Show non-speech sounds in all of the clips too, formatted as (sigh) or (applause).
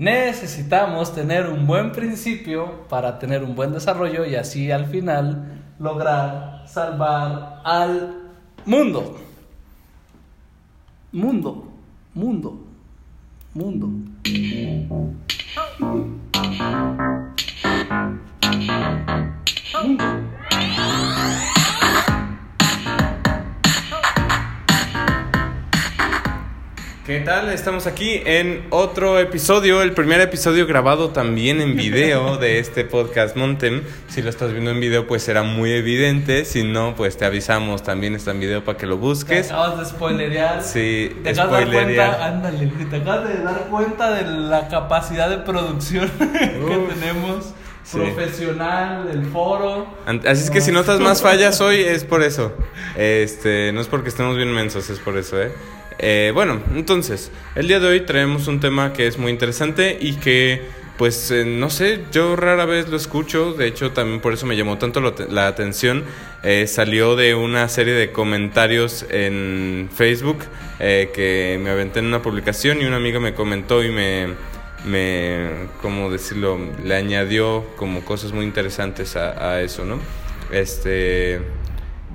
necesitamos tener un buen principio para tener un buen desarrollo y así al final lograr salvar al mundo. Mundo, mundo, mundo. ¿Qué tal? Estamos aquí en otro episodio, el primer episodio grabado también en video de este podcast Montem. Si lo estás viendo en video, pues será muy evidente. Si no, pues te avisamos, también está en video para que lo busques. Te acabas de spoilerear. Sí, te acabas de dar cuenta, ándale, te acabas de dar cuenta de la capacidad de producción (laughs) que Uf. tenemos. Sí. Profesional, del foro. Así es que si notas más fallas hoy es por eso. Este, no es porque estemos bien mensos, es por eso, ¿eh? Eh, bueno, entonces, el día de hoy traemos un tema que es muy interesante y que, pues, eh, no sé, yo rara vez lo escucho, de hecho también por eso me llamó tanto la atención. Eh, salió de una serie de comentarios en Facebook eh, que me aventé en una publicación y una amiga me comentó y me, me, ¿cómo decirlo? Le añadió como cosas muy interesantes a, a eso, ¿no? Este,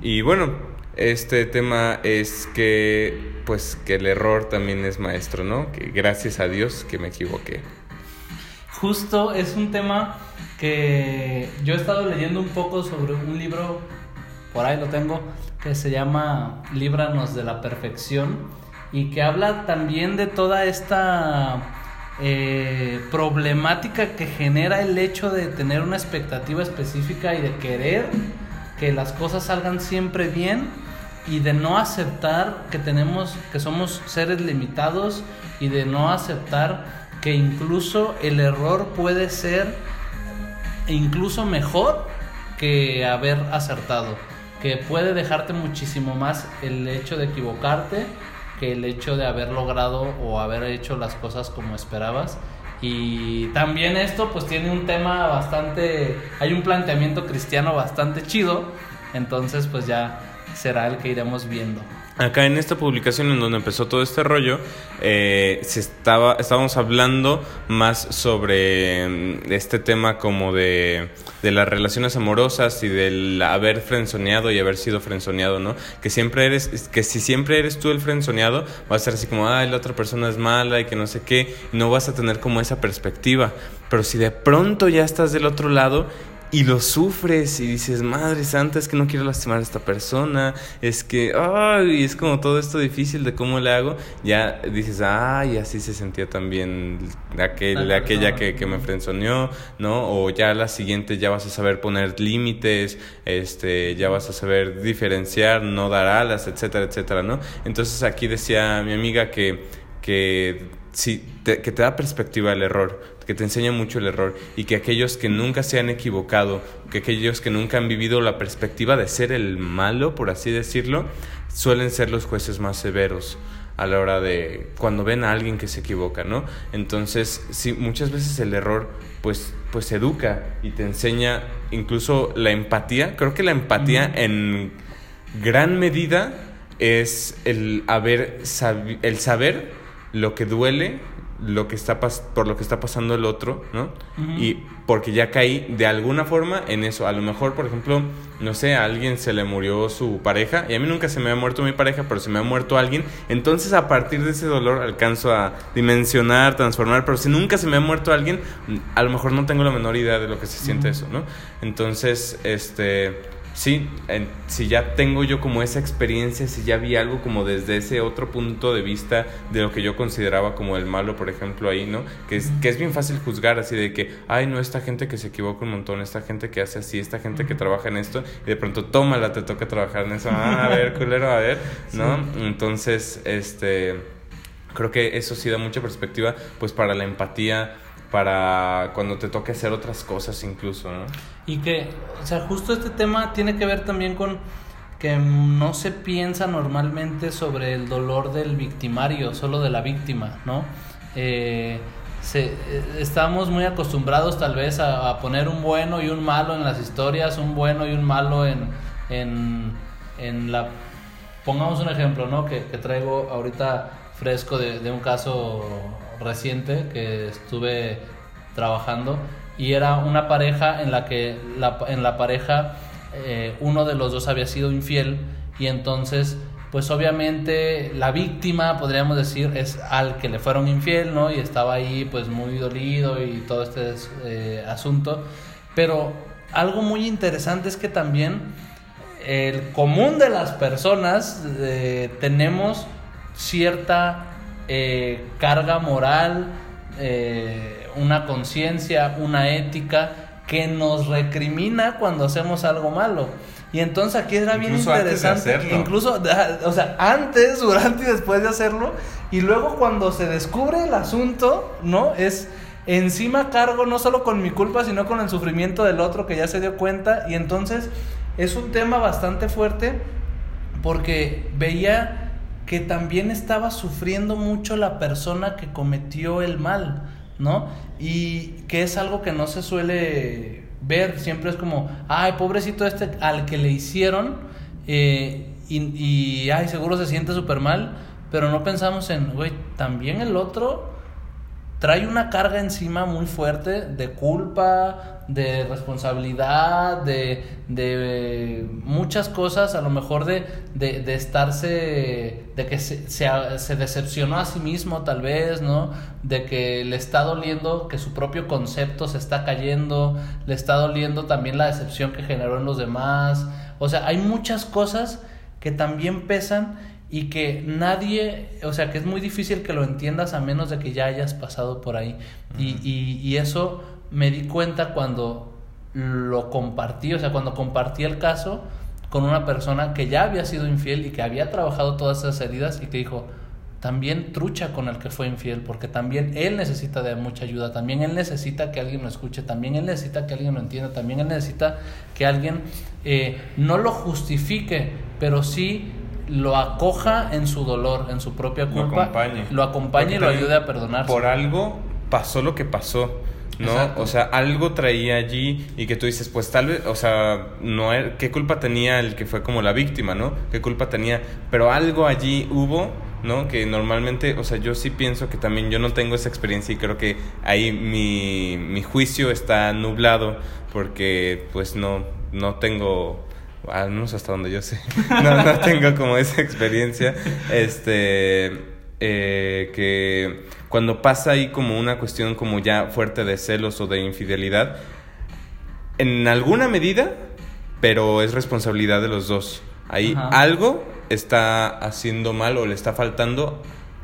y bueno, este tema es que, pues, que el error también es maestro, ¿no? Que gracias a Dios que me equivoqué. Justo es un tema que yo he estado leyendo un poco sobre un libro, por ahí lo tengo, que se llama Líbranos de la Perfección y que habla también de toda esta eh, problemática que genera el hecho de tener una expectativa específica y de querer que las cosas salgan siempre bien y de no aceptar que tenemos que somos seres limitados y de no aceptar que incluso el error puede ser incluso mejor que haber acertado, que puede dejarte muchísimo más el hecho de equivocarte que el hecho de haber logrado o haber hecho las cosas como esperabas. Y también esto pues tiene un tema bastante, hay un planteamiento cristiano bastante chido, entonces pues ya será el que iremos viendo. Acá en esta publicación en donde empezó todo este rollo, eh, se estaba, estábamos hablando más sobre mm, este tema como de, de las relaciones amorosas y del haber frenzoneado y haber sido frenzoneado, ¿no? Que siempre eres, que si siempre eres tú el frenzoneado, va a ser así como, ay, la otra persona es mala y que no sé qué, no vas a tener como esa perspectiva. Pero si de pronto ya estás del otro lado, y lo sufres y dices, madre santa, es que no quiero lastimar a esta persona, es que, ay, es como todo esto difícil de cómo le hago, ya dices, ay, así se sentía también aquel, La aquella que, que me frenzoneó, ¿no? O ya la siguiente ya vas a saber poner límites, este, ya vas a saber diferenciar, no dar alas, etcétera, etcétera, ¿no? Entonces aquí decía mi amiga que, que, sí, te- que te da perspectiva el error, que te enseña mucho el error y que aquellos que nunca se han equivocado, que aquellos que nunca han vivido la perspectiva de ser el malo, por así decirlo, suelen ser los jueces más severos a la hora de cuando ven a alguien que se equivoca, ¿no? Entonces, sí, muchas veces el error pues pues educa y te enseña incluso la empatía. Creo que la empatía en gran medida es el haber sabi- el saber lo que duele, lo que está pas- por lo que está pasando el otro, ¿no? Y porque ya caí de alguna forma en eso. A lo mejor, por ejemplo, no sé, a alguien se le murió su pareja y a mí nunca se me ha muerto mi pareja, pero se me ha muerto alguien. Entonces, a partir de ese dolor alcanzo a dimensionar, transformar, pero si nunca se me ha muerto alguien, a lo mejor no tengo la menor idea de lo que se siente eso, ¿no? Entonces, este, sí, en- si ya tengo yo como esa experiencia, si ya vi algo como desde ese otro punto de vista de lo que yo consideraba como el malo, por ejemplo, ahí, ¿no? Que es, que es bien fácil juzgar así de que, ay, no, esta gente que se equivoca un montón, esta gente que hace así, esta gente que trabaja en esto, y de pronto, tómala, te toca trabajar en eso, ah, a ver, culero, a ver, ¿no? Entonces, este, creo que eso sí da mucha perspectiva, pues, para la empatía, para cuando te toque hacer otras cosas incluso, ¿no? Y que, o sea, justo este tema tiene que ver también con que no se piensa normalmente sobre el dolor del victimario, solo de la víctima, ¿no? Eh, se, eh, estamos muy acostumbrados tal vez a, a poner un bueno y un malo en las historias, un bueno y un malo en, en, en la... Pongamos un ejemplo, ¿no? Que, que traigo ahorita fresco de, de un caso reciente que estuve trabajando y era una pareja en la que en la pareja eh, uno de los dos había sido infiel y entonces pues obviamente la víctima podríamos decir es al que le fueron infiel no y estaba ahí pues muy dolido y todo este eh, asunto. Pero algo muy interesante es que también el común de las personas eh, tenemos cierta eh, carga moral, eh, una conciencia, una ética que nos recrimina cuando hacemos algo malo. Y entonces aquí era bien interesante, incluso, (laughs) o sea, antes, (laughs) durante y después de hacerlo, y luego cuando se descubre el asunto, ¿no? Es encima cargo no solo con mi culpa, sino con el sufrimiento del otro que ya se dio cuenta, y entonces es un tema bastante fuerte porque veía que también estaba sufriendo mucho la persona que cometió el mal, ¿no? Y que es algo que no se suele ver, siempre es como, ay, pobrecito este al que le hicieron, eh, y, y, ay, seguro se siente súper mal, pero no pensamos en, güey, también el otro trae una carga encima muy fuerte de culpa, de responsabilidad, de, de muchas cosas, a lo mejor de, de, estarse, de que se, se, decepcionó a sí mismo tal vez, ¿no? De que le está doliendo que su propio concepto se está cayendo, le está doliendo también la decepción que generó en los demás. O sea, hay muchas cosas que también pesan y que nadie, o sea, que es muy difícil que lo entiendas a menos de que ya hayas pasado por ahí. y, y, y, eso me di cuenta cuando lo compartí, o sea, cuando compartí el caso con una persona que ya había sido infiel y que había trabajado todas esas heridas y que dijo, también trucha con el que fue infiel, porque también él necesita de mucha ayuda, también él necesita que alguien lo escuche, también él necesita que alguien lo entienda, también él necesita que alguien eh, no lo justifique, pero sí lo acoja en su dolor, en su propia culpa, lo acompañe, lo acompañe y lo ayude a perdonarse. Por algo pasó lo que pasó. ¿no? O sea, algo traía allí y que tú dices, pues tal vez, o sea, no qué culpa tenía el que fue como la víctima, ¿no? ¿Qué culpa tenía? Pero algo allí hubo, ¿no? Que normalmente, o sea, yo sí pienso que también yo no tengo esa experiencia y creo que ahí mi, mi juicio está nublado porque pues no, no tengo al menos hasta donde yo sé, (laughs) no, no tengo como esa experiencia, este, eh, que cuando pasa ahí como una cuestión como ya fuerte de celos o de infidelidad, en alguna medida, pero es responsabilidad de los dos. Ahí algo está haciendo mal o le está faltando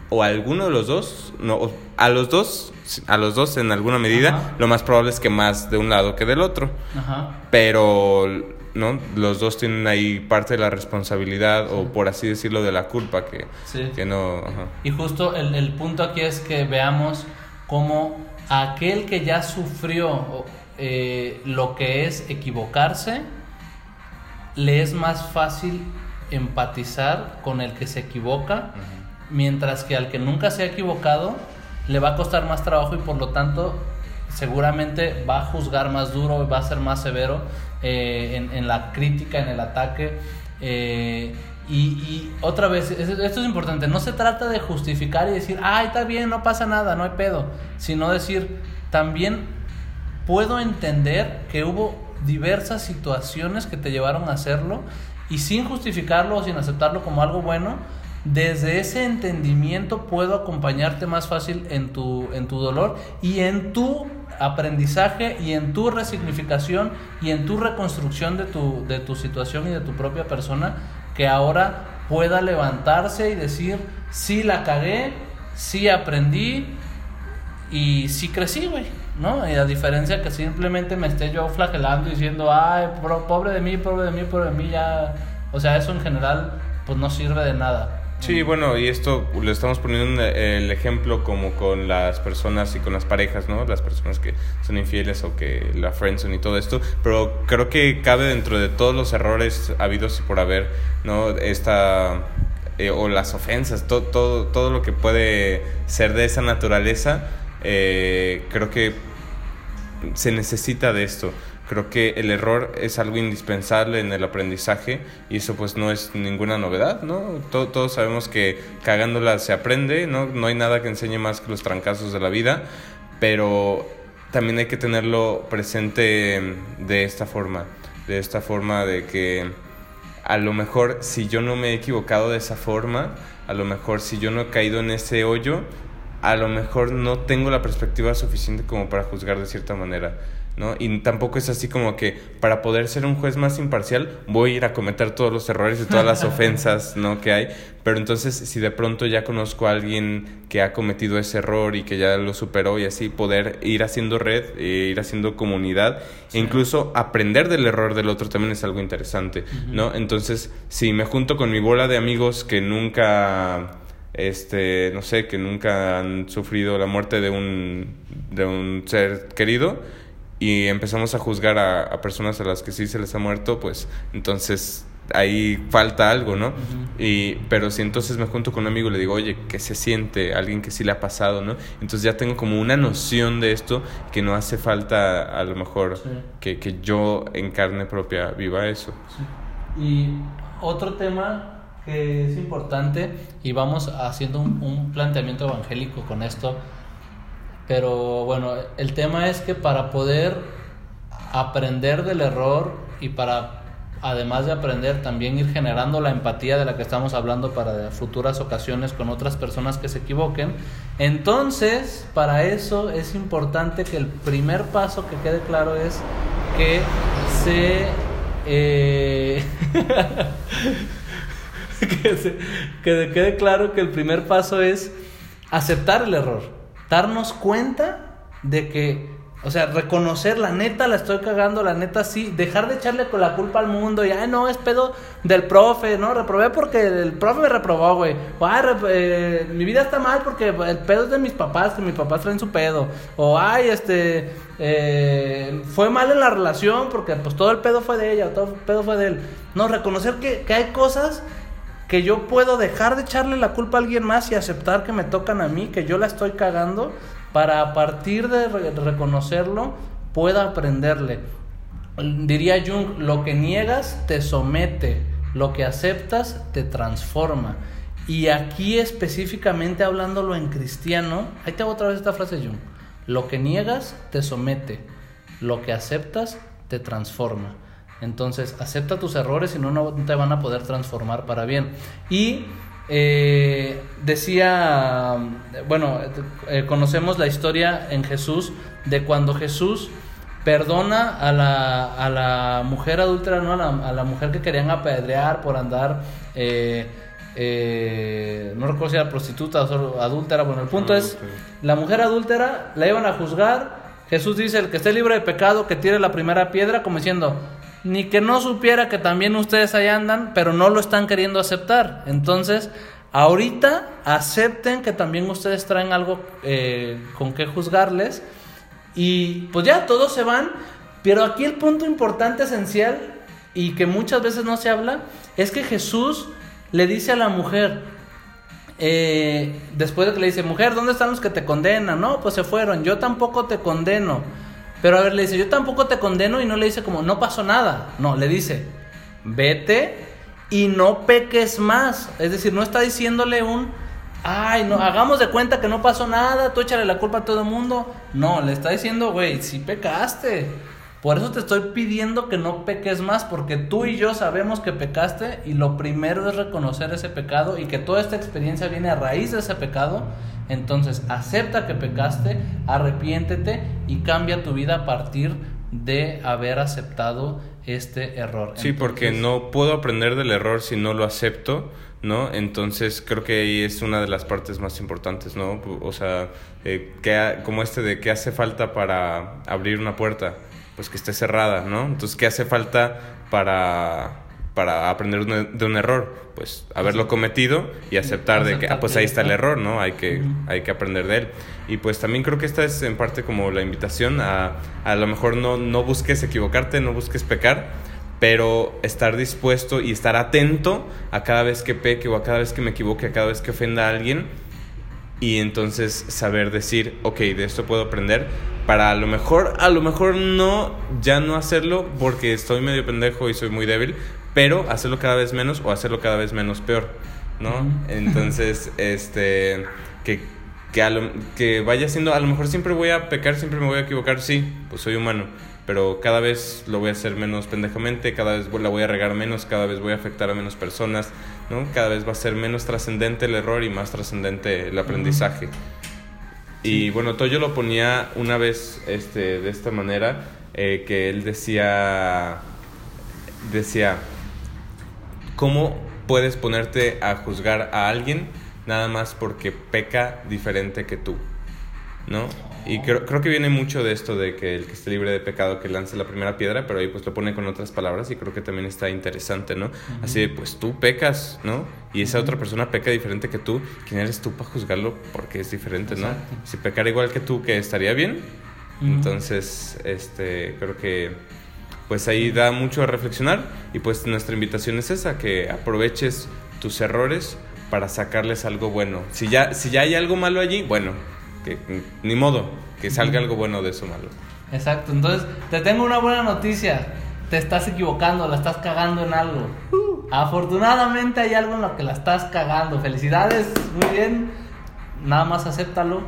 o a alguno de los dos, no, a los dos, a los dos en alguna medida, lo más probable es que más de un lado que del otro. Pero ¿no? Los dos tienen ahí parte de la responsabilidad o por así decirlo de la culpa que, que no... Y justo el, el, punto aquí es que veamos cómo aquel que ya sufrió eh, lo que es equivocarse, le es más fácil empatizar con el que se equivoca, mientras que al que nunca se ha equivocado, le va a costar más trabajo y por lo tanto seguramente va a juzgar más duro, va a ser más severo eh, en, la crítica, en el ataque. Eh, y, otra vez, esto es importante, no se trata de justificar y decir, ay, está bien, no pasa nada, no hay pedo, sino decir, también puedo entender que hubo diversas situaciones que te llevaron a hacerlo y sin justificarlo o sin aceptarlo como algo bueno, desde ese entendimiento puedo acompañarte más fácil en tu, en tu dolor y en tu aprendizaje y en tu resignificación y en tu reconstrucción de tu, de tu situación y de tu propia persona, que ahora pueda levantarse y decir, sí la cagué, sí aprendí y sí crecí, güey, ¿no? Y a diferencia que simplemente me esté yo flagelando diciendo, ay, pobre de mí, pobre de mí, pobre de mí, ya, o sea, eso en general, pues no sirve de nada. Sí, bueno, y esto lo estamos poniendo el ejemplo como con las personas y con las parejas, ¿no? Las personas que son infieles o que la friendzone y todo esto, pero creo que cabe dentro de todos los errores habidos y por haber, ¿no? Esta eh, o las ofensas, todo, todo, todo lo que puede ser de esa naturaleza, eh, creo que se necesita de esto. Creo que el error es algo indispensable en el aprendizaje y eso pues no es ninguna novedad, ¿no? todos sabemos que cagándola se aprende, ¿no? No hay nada que enseñe más que los trancazos de la vida, pero también hay que tenerlo presente de esta forma, de esta forma de que a lo mejor si yo no me he equivocado de esa forma, a lo mejor si yo no he caído en ese hoyo, a lo mejor no tengo la perspectiva suficiente como para juzgar de cierta manera. ¿No? Y tampoco es así como que para poder ser un juez más imparcial voy a ir a cometer todos los errores y todas las (laughs) ofensas, ¿no? que hay, pero entonces si de pronto ya conozco a alguien que ha cometido ese error y que ya lo superó y así poder ir haciendo red, e ir haciendo comunidad e incluso aprender del error del otro también es algo interesante, ¿no? Entonces, si me junto con mi bola de amigos que nunca este, no sé, que nunca han sufrido la muerte de un, de un ser querido y empezamos a juzgar a, personas a las que sí se les ha muerto, pues entonces ahí falta algo, ¿no? y, pero si entonces me junto con un amigo y le digo, oye, ¿qué se siente? Alguien que sí le ha pasado, ¿no? Entonces ya tengo como una noción de esto que no hace falta a lo mejor que, que, yo en carne propia viva eso. Y otro tema que es importante y vamos haciendo un, planteamiento evangélico con esto. Pero bueno, el tema es que para poder aprender del error y para además de aprender también ir generando la empatía de la que estamos hablando para futuras ocasiones con otras personas que se equivoquen. Entonces, para eso es importante que el primer paso que quede claro es que se... Eh, (laughs) que, quede claro que el primer paso es aceptar el error, darnos cuenta de que o sea, reconocer, la neta la estoy cagando, la neta sí, dejar de echarle con la culpa al mundo y, ay, no, es pedo del profe, ¿no? Reprobé porque el profe me reprobó, güey. O, ay, eh, mi vida está mal porque el pedo es de mis papás, que mis papás traen su pedo. O, ay, este, eh, fue mal en la relación porque pues todo el pedo fue de ella, todo el pedo fue de él. No, reconocer que, que hay cosas que yo puedo dejar de echarle la culpa a alguien más y aceptar que me tocan a mí, que yo la estoy cagando, para a partir de reconocerlo pueda aprenderle. Diría Jung, lo que niegas te somete, lo que aceptas te transforma. Y aquí específicamente hablándolo en cristiano, ahí te hago otra vez esta frase Jung, lo que niegas te somete, lo que aceptas te transforma. Entonces, acepta tus errores y no, no te van a poder transformar para bien. Y eh, decía, bueno, eh, conocemos la historia en Jesús de cuando Jesús perdona a la, a la mujer adúltera, ¿no? a, la, mujer que querían apedrear por andar, eh, no recuerdo si era prostituta o adúltera, bueno, el punto es, la mujer adúltera la iban a juzgar, Jesús dice, el que esté libre de pecado, que tire la primera piedra, como diciendo, ni que no supiera que también ustedes ahí andan, pero no lo están queriendo aceptar. Entonces, ahorita acepten que también ustedes traen algo eh, con que juzgarles y pues ya todos se van, pero aquí el punto importante, esencial y que muchas veces no se habla, es que Jesús le dice a la mujer, eh, después de que le dice, mujer, ¿dónde están los que te condenan? No, pues se fueron, yo tampoco te condeno. Pero a ver, le dice, yo tampoco te condeno y no le dice como, no pasó nada. No, le dice, vete y no peques más. Es decir, no está diciéndole un, ay, no, hagamos de cuenta que no pasó nada, tú échale la culpa a todo el mundo. No, le está diciendo, güey, sí pecaste. Por eso te estoy pidiendo que no peques más, porque tú y yo sabemos que pecaste y lo primero es reconocer ese pecado y que toda esta experiencia viene a raíz de ese pecado. Entonces, acepta que pecaste, arrepiéntete y cambia tu vida a partir de haber aceptado este error. Sí, porque no puedo aprender del error si no lo acepto, ¿no? Entonces creo que ahí es una de las partes más importantes, ¿no? O sea, eh, que, como este de qué hace falta para abrir una puerta pues que esté cerrada, ¿no? Entonces, ¿qué hace falta para, para aprender de un error? Pues haberlo cometido y aceptar de que, ah, pues ahí está el error, ¿no? Hay que, hay que aprender de él. Y pues también creo que esta es en parte como la invitación a a lo mejor no, no busques equivocarte, no busques pecar, pero estar dispuesto y estar atento a cada vez que peque o a cada vez que me equivoque, a cada vez que ofenda a alguien y entonces saber decir, ok, de esto puedo aprender para a lo mejor, a lo mejor no, ya no hacerlo porque estoy medio pendejo y soy muy débil, pero hacerlo cada vez menos o hacerlo cada vez menos peor, ¿no? Entonces, (laughs) este, que, que, que vaya siendo, a lo mejor siempre voy a pecar, siempre me voy a equivocar, sí, pues soy humano pero cada vez lo voy a hacer menos pendejamente, cada vez la voy a regar menos, cada vez voy a afectar a menos personas, ¿no? Cada vez va a ser menos trascendente el error y más trascendente el aprendizaje. Y bueno, Toyo lo ponía una vez este, de esta manera, eh, que él decía, decía, ¿cómo puedes ponerte a juzgar a alguien nada más porque peca diferente que tú? ¿No? Y creo, creo que viene mucho de esto de que el que esté libre de pecado que lance la primera piedra, pero ahí pues lo pone con otras palabras y creo que también está interesante, ¿no? Así de, pues tú pecas, ¿no? Y esa otra persona peca diferente que tú, ¿quién eres tú para juzgarlo porque es diferente, ¿no? Si pecara igual que tú, que estaría bien. Entonces, este, creo que pues ahí da mucho a reflexionar y pues nuestra invitación es esa, que aproveches tus errores para sacarles algo bueno. Si ya, si ya hay algo malo allí, bueno, que ni modo, que salga algo bueno de eso malo. Exacto, entonces te tengo una buena noticia. Te estás equivocando, la estás cagando en algo. Afortunadamente hay algo en lo que la estás cagando. Felicidades, muy bien. Nada más acéptalo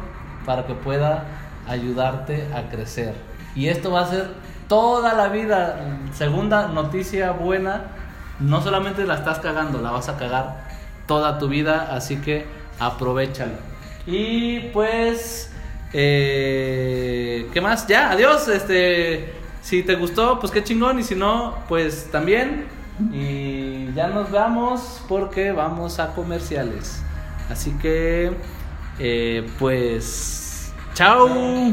para que pueda ayudarte a crecer. Y esto va a ser toda la vida. Segunda noticia buena, no solamente la estás cagando, la vas a cagar toda tu vida, así que aprovechalo. Y pues, eh, ¿qué más? Ya, adiós. Este, si te gustó, pues qué chingón. Y si no, pues también. Y ya nos vamos porque vamos a comerciales. Así que, eh, pues, chao.